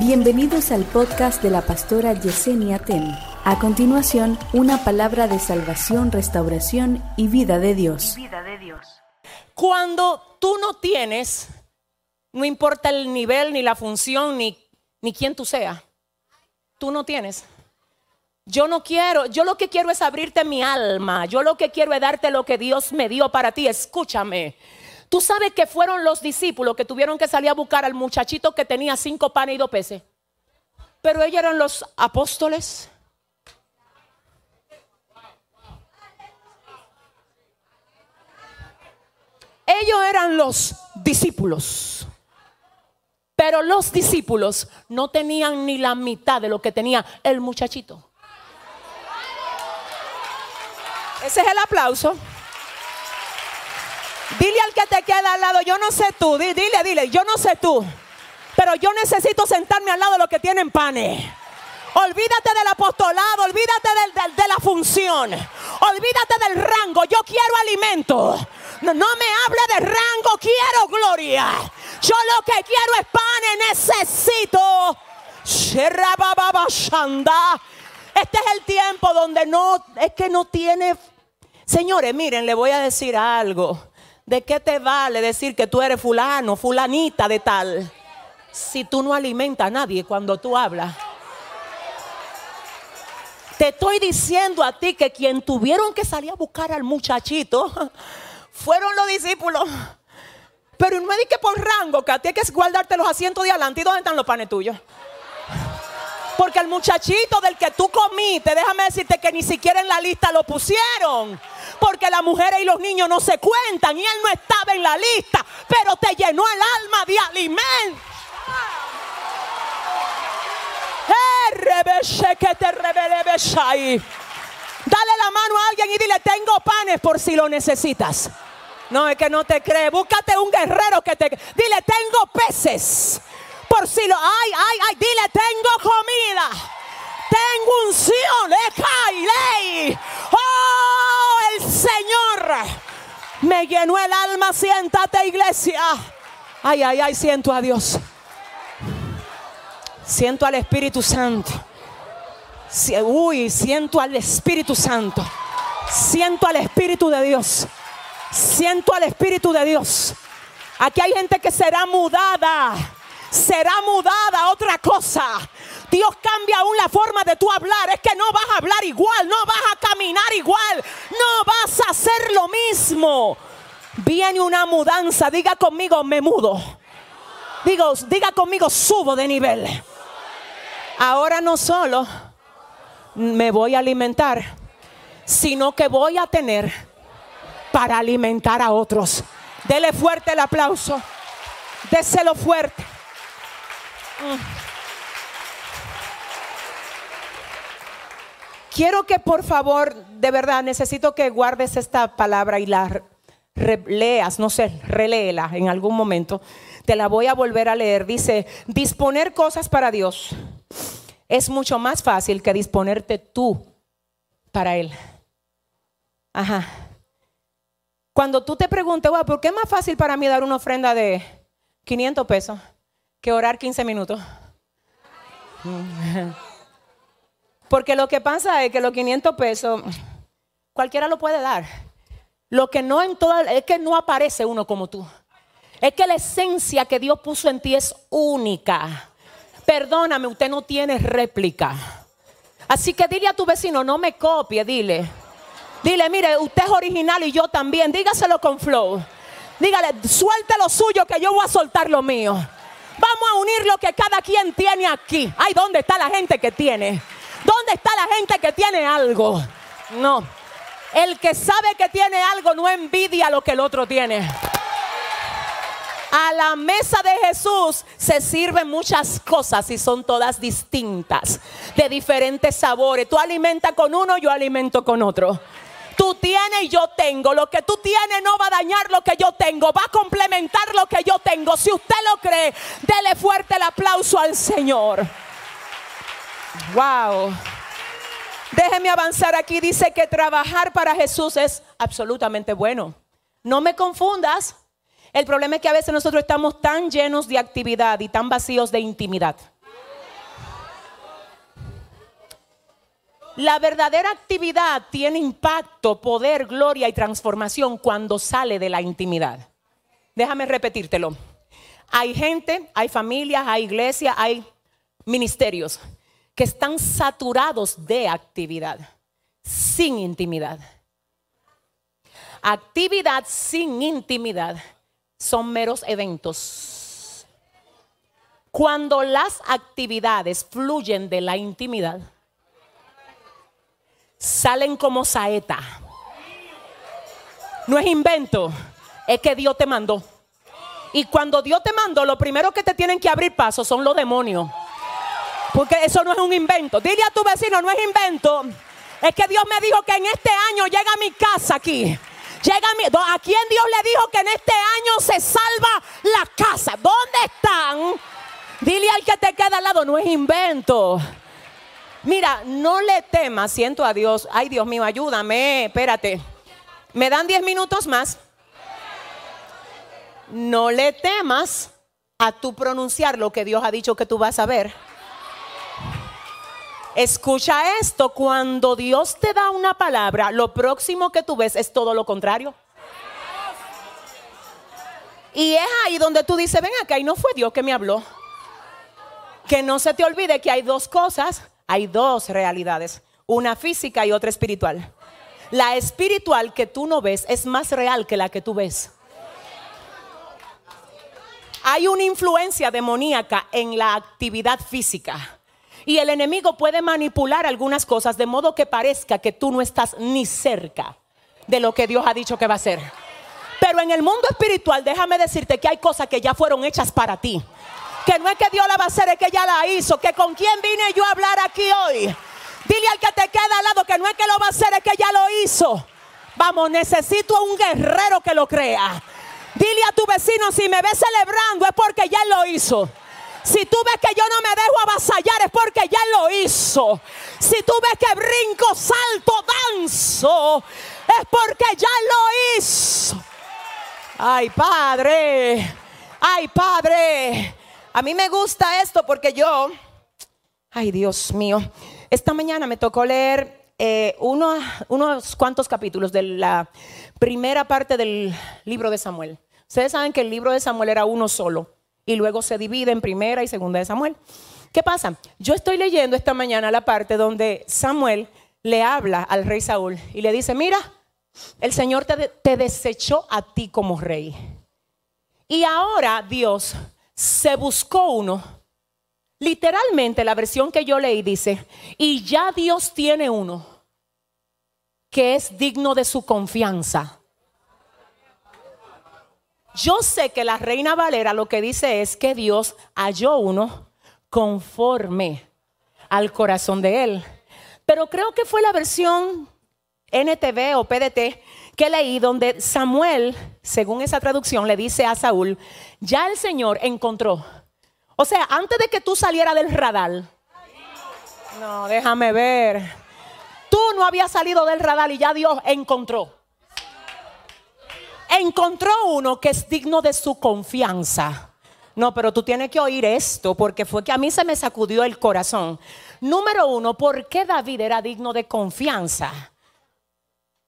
Bienvenidos al podcast de la pastora Yesenia Ten. A continuación, una palabra de salvación, restauración y vida de Dios. vida de Dios. Cuando tú no tienes, no importa el nivel, ni la función, ni, ni quién tú seas, tú no tienes. Yo no quiero, yo lo que quiero es abrirte mi alma, yo lo que quiero es darte lo que Dios me dio para ti, escúchame. Tú sabes que fueron los discípulos que tuvieron que salir a buscar al muchachito que tenía cinco panes y dos peces. Pero ellos eran los apóstoles. Ellos eran los discípulos. Pero los discípulos no tenían ni la mitad de lo que tenía el muchachito. Ese es el aplauso. Dile al que te queda al lado, yo no sé tú, dile, dile, yo no sé tú, pero yo necesito sentarme al lado de los que tienen panes. Olvídate del apostolado, olvídate de la función, olvídate del rango, yo quiero alimento. No, me hable de rango, quiero gloria. Yo lo que quiero es pan, necesito. Este es el tiempo donde no, es que no tiene... Señores, miren, le voy a decir algo. ¿De qué te vale decir que tú eres fulano, fulanita de tal? Si tú no alimentas a nadie cuando tú hablas. Te estoy diciendo a ti que quien tuvieron que salir a buscar al muchachito fueron los discípulos. Pero no es que por rango, que a ti hay que guardarte los asientos de adelante. ¿Y dónde están los panes tuyos? Porque el muchachito del que tú comiste, déjame decirte que ni siquiera en la lista lo pusieron. Porque las mujeres y los niños no se cuentan y él no estaba en la lista, pero te llenó el alma de alimento. Dale la mano a alguien y dile, tengo panes por si lo necesitas. No, es que no te cree. Búscate un guerrero que te... Dile, tengo peces por si lo ay, ay, ay, dile, tengo comida. Tengo unción, ley. Me llenó el alma. Siéntate, iglesia. Ay, ay, ay, siento a Dios. Siento al Espíritu Santo. Uy, siento al Espíritu Santo. Siento al Espíritu de Dios. Siento al Espíritu de Dios. Aquí hay gente que será mudada será mudada a otra cosa. Dios cambia aún la forma de tú hablar. Es que no vas a hablar igual, no vas a caminar igual, no vas a hacer lo mismo. Viene una mudanza. Diga conmigo, me mudo. Digo, diga conmigo, subo de nivel. Ahora no solo me voy a alimentar, sino que voy a tener para alimentar a otros. Dele fuerte el aplauso. Déselo fuerte. Quiero que por favor, de verdad, necesito que guardes esta palabra y la leas, no sé, reléela en algún momento. Te la voy a volver a leer. Dice, disponer cosas para Dios es mucho más fácil que disponerte tú para Él. Ajá. Cuando tú te preguntes, ¿por qué es más fácil para mí dar una ofrenda de 500 pesos? que orar 15 minutos. Porque lo que pasa es que los 500 pesos, cualquiera lo puede dar. Lo que no en toda, es que no aparece uno como tú. Es que la esencia que Dios puso en ti es única. Perdóname, usted no tiene réplica. Así que dile a tu vecino, no me copie, dile. Dile, mire, usted es original y yo también. Dígaselo con flow. Dígale, suelte lo suyo que yo voy a soltar lo mío. Vamos a unir lo que cada quien tiene aquí. Ay, ¿dónde está la gente que tiene? ¿Dónde está la gente que tiene algo? No. El que sabe que tiene algo no envidia lo que el otro tiene. A la mesa de Jesús se sirven muchas cosas y son todas distintas, de diferentes sabores. Tú alimentas con uno, yo alimento con otro. Tú tienes y yo tengo. Lo que tú tienes no va a dañar lo que yo tengo. Va a complementar lo que yo tengo. Si usted lo cree, dele fuerte el aplauso al Señor. Wow. Déjeme avanzar aquí. Dice que trabajar para Jesús es absolutamente bueno. No me confundas. El problema es que a veces nosotros estamos tan llenos de actividad y tan vacíos de intimidad. La verdadera actividad tiene impacto, poder, gloria y transformación cuando sale de la intimidad. Déjame repetírtelo. Hay gente, hay familias, hay iglesias, hay ministerios que están saturados de actividad, sin intimidad. Actividad sin intimidad son meros eventos. Cuando las actividades fluyen de la intimidad, salen como saeta. No es invento, es que Dios te mandó. Y cuando Dios te mandó, lo primero que te tienen que abrir paso son los demonios. Porque eso no es un invento. Dile a tu vecino, no es invento. Es que Dios me dijo que en este año llega a mi casa aquí. Llega a, mi, ¿A quién Dios le dijo que en este año se salva la casa? ¿Dónde están? Dile al que te queda al lado, no es invento. Mira, no le temas, siento a Dios. Ay, Dios mío, ayúdame, espérate. ¿Me dan 10 minutos más? No le temas a tu pronunciar lo que Dios ha dicho que tú vas a ver. Escucha esto, cuando Dios te da una palabra, lo próximo que tú ves es todo lo contrario. Y es ahí donde tú dices, ven acá, y no fue Dios que me habló. Que no se te olvide que hay dos cosas, hay dos realidades, una física y otra espiritual. La espiritual que tú no ves es más real que la que tú ves. Hay una influencia demoníaca en la actividad física. Y el enemigo puede manipular algunas cosas de modo que parezca que tú no estás ni cerca de lo que Dios ha dicho que va a hacer. Pero en el mundo espiritual, déjame decirte que hay cosas que ya fueron hechas para ti. Que no es que Dios la va a hacer, es que ya la hizo. Que con quién vine yo a hablar aquí hoy. Dile al que te queda al lado que no es que lo va a hacer, es que ya lo hizo. Vamos, necesito a un guerrero que lo crea. Dile a tu vecino, si me ves celebrando es porque ya lo hizo. Si tú ves que yo no me dejo avasallar es porque ya lo hizo. Si tú ves que brinco, salto, danzo, es porque ya lo hizo. Ay, Padre. Ay, Padre. A mí me gusta esto porque yo, ay, Dios mío, esta mañana me tocó leer eh, unos cuantos capítulos de la primera parte del libro de Samuel. Ustedes saben que el libro de Samuel era uno solo y luego se divide en primera y segunda de Samuel. ¿Qué pasa? Yo estoy leyendo esta mañana la parte donde Samuel le habla al rey Saúl y le dice, mira, el Señor te, desechó a ti como rey. Y ahora Dios se buscó uno. Literalmente la versión que yo leí dice, y ya Dios tiene uno que es digno de su confianza. Yo sé que la reina Valera lo que dice es que Dios halló uno conforme al corazón de él. Pero creo que fue la versión NTV o PDT que leí donde Samuel, según esa traducción, le dice a Saúl, ya el Señor encontró. O sea, antes de que tú salieras del radar, no, déjame ver, tú no habías salido del radar y ya Dios encontró encontró uno que es digno de su confianza. No, pero tú tienes que oír esto porque fue que a mí se me sacudió el corazón. Número uno, ¿por qué David era digno de confianza?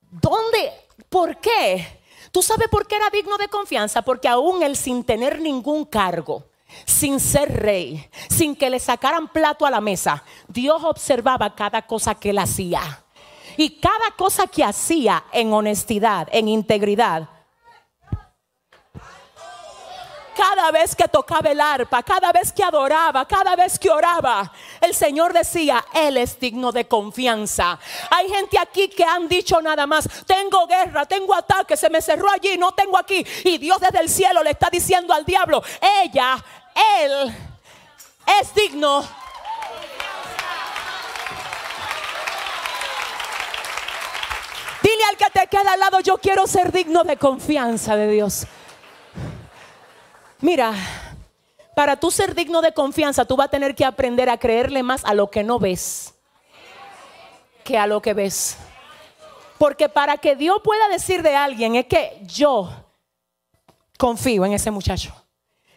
¿Dónde? ¿Por qué? ¿Tú sabes por qué era digno de confianza? Porque aún él sin tener ningún cargo, sin ser rey, sin que le sacaran plato a la mesa, Dios observaba cada cosa que él hacía. Y cada cosa que hacía en honestidad, en integridad, cada vez que tocaba el arpa, cada vez que adoraba, cada vez que oraba, el Señor decía, Él es digno de confianza. Hay gente aquí que han dicho nada más, tengo guerra, tengo ataque, se me cerró allí, no tengo aquí. Y Dios desde el cielo le está diciendo al diablo, ella, Él es digno Dile al que te queda al lado, yo quiero ser digno de confianza de Dios. Mira, para tú ser digno de confianza, tú vas a tener que aprender a creerle más a lo que no ves que a lo que ves. Porque para que Dios pueda decir de alguien es que yo confío en ese muchacho.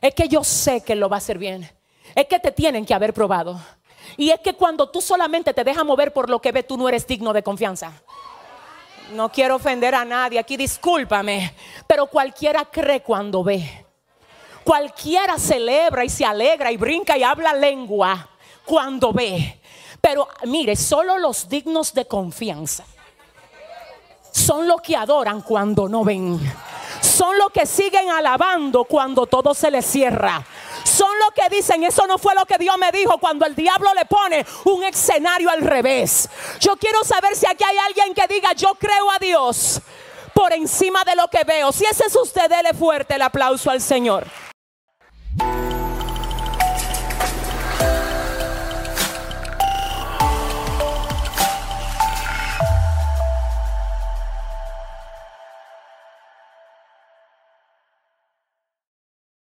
Es que yo sé que lo va a hacer bien. Es que te tienen que haber probado. Y es que cuando tú solamente te dejas mover por lo que ves, tú no eres digno de confianza. No quiero ofender a nadie aquí, discúlpame. Pero cualquiera cree cuando ve. Cualquiera celebra y se alegra y brinca y habla lengua cuando ve. Pero mire, solo los dignos de confianza son los que adoran cuando no ven. Son los que siguen alabando cuando todo se les cierra son los que dicen, eso no fue lo que Dios me dijo cuando el diablo le pone un escenario al revés. Yo quiero saber si aquí hay alguien que diga, yo creo a Dios por encima de lo que veo. Si ese es usted, dele fuerte el aplauso al Señor.